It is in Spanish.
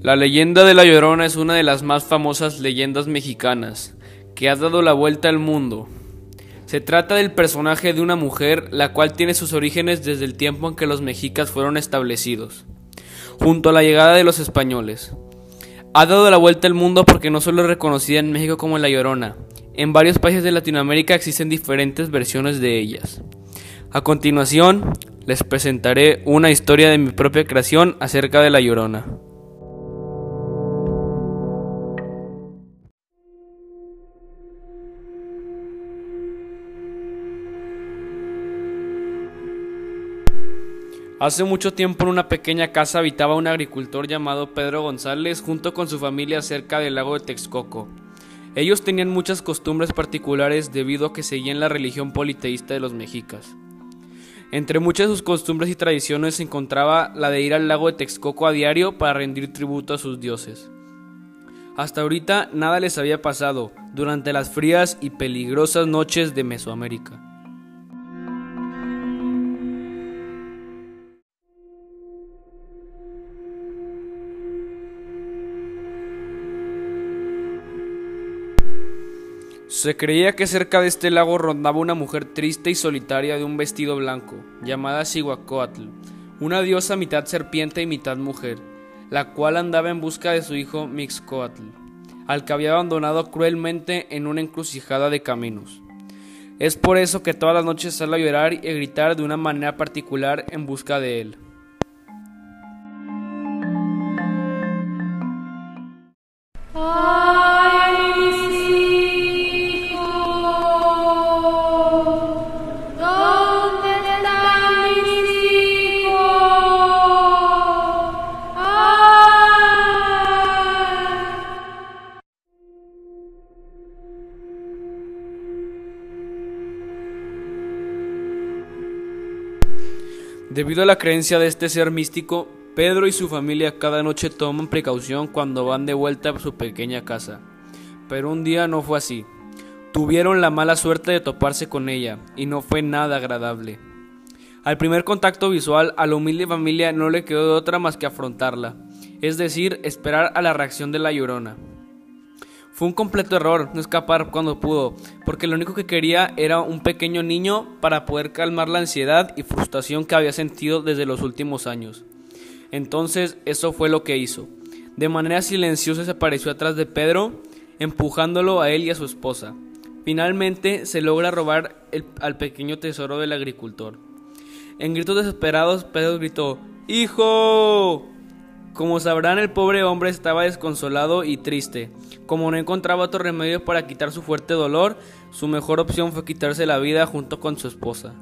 La leyenda de La Llorona es una de las más famosas leyendas mexicanas, que ha dado la vuelta al mundo. Se trata del personaje de una mujer, la cual tiene sus orígenes desde el tiempo en que los mexicas fueron establecidos, junto a la llegada de los españoles. Ha dado la vuelta al mundo porque no solo es reconocida en México como La Llorona, en varios países de Latinoamérica existen diferentes versiones de ellas. A continuación, les presentaré una historia de mi propia creación acerca de La Llorona. Hace mucho tiempo en una pequeña casa habitaba un agricultor llamado Pedro González junto con su familia cerca del lago de Texcoco. Ellos tenían muchas costumbres particulares debido a que seguían la religión politeísta de los mexicas. Entre muchas de sus costumbres y tradiciones se encontraba la de ir al lago de Texcoco a diario para rendir tributo a sus dioses. Hasta ahorita nada les había pasado durante las frías y peligrosas noches de Mesoamérica. Se creía que cerca de este lago rondaba una mujer triste y solitaria de un vestido blanco, llamada Cihuacóatl, una diosa mitad serpiente y mitad mujer, la cual andaba en busca de su hijo Mixcoatl, al que había abandonado cruelmente en una encrucijada de caminos. Es por eso que todas las noches sale a llorar y a gritar de una manera particular en busca de él. Debido a la creencia de este ser místico, Pedro y su familia cada noche toman precaución cuando van de vuelta a su pequeña casa. Pero un día no fue así. Tuvieron la mala suerte de toparse con ella, y no fue nada agradable. Al primer contacto visual, a la humilde familia no le quedó de otra más que afrontarla, es decir, esperar a la reacción de la llorona. Fue un completo error no escapar cuando pudo, porque lo único que quería era un pequeño niño para poder calmar la ansiedad y frustración que había sentido desde los últimos años. Entonces eso fue lo que hizo. De manera silenciosa se apareció atrás de Pedro, empujándolo a él y a su esposa. Finalmente se logra robar al pequeño tesoro del agricultor. En gritos desesperados, Pedro gritó, ¡Hijo! Como sabrán, el pobre hombre estaba desconsolado y triste. Como no encontraba otro remedio para quitar su fuerte dolor, su mejor opción fue quitarse la vida junto con su esposa.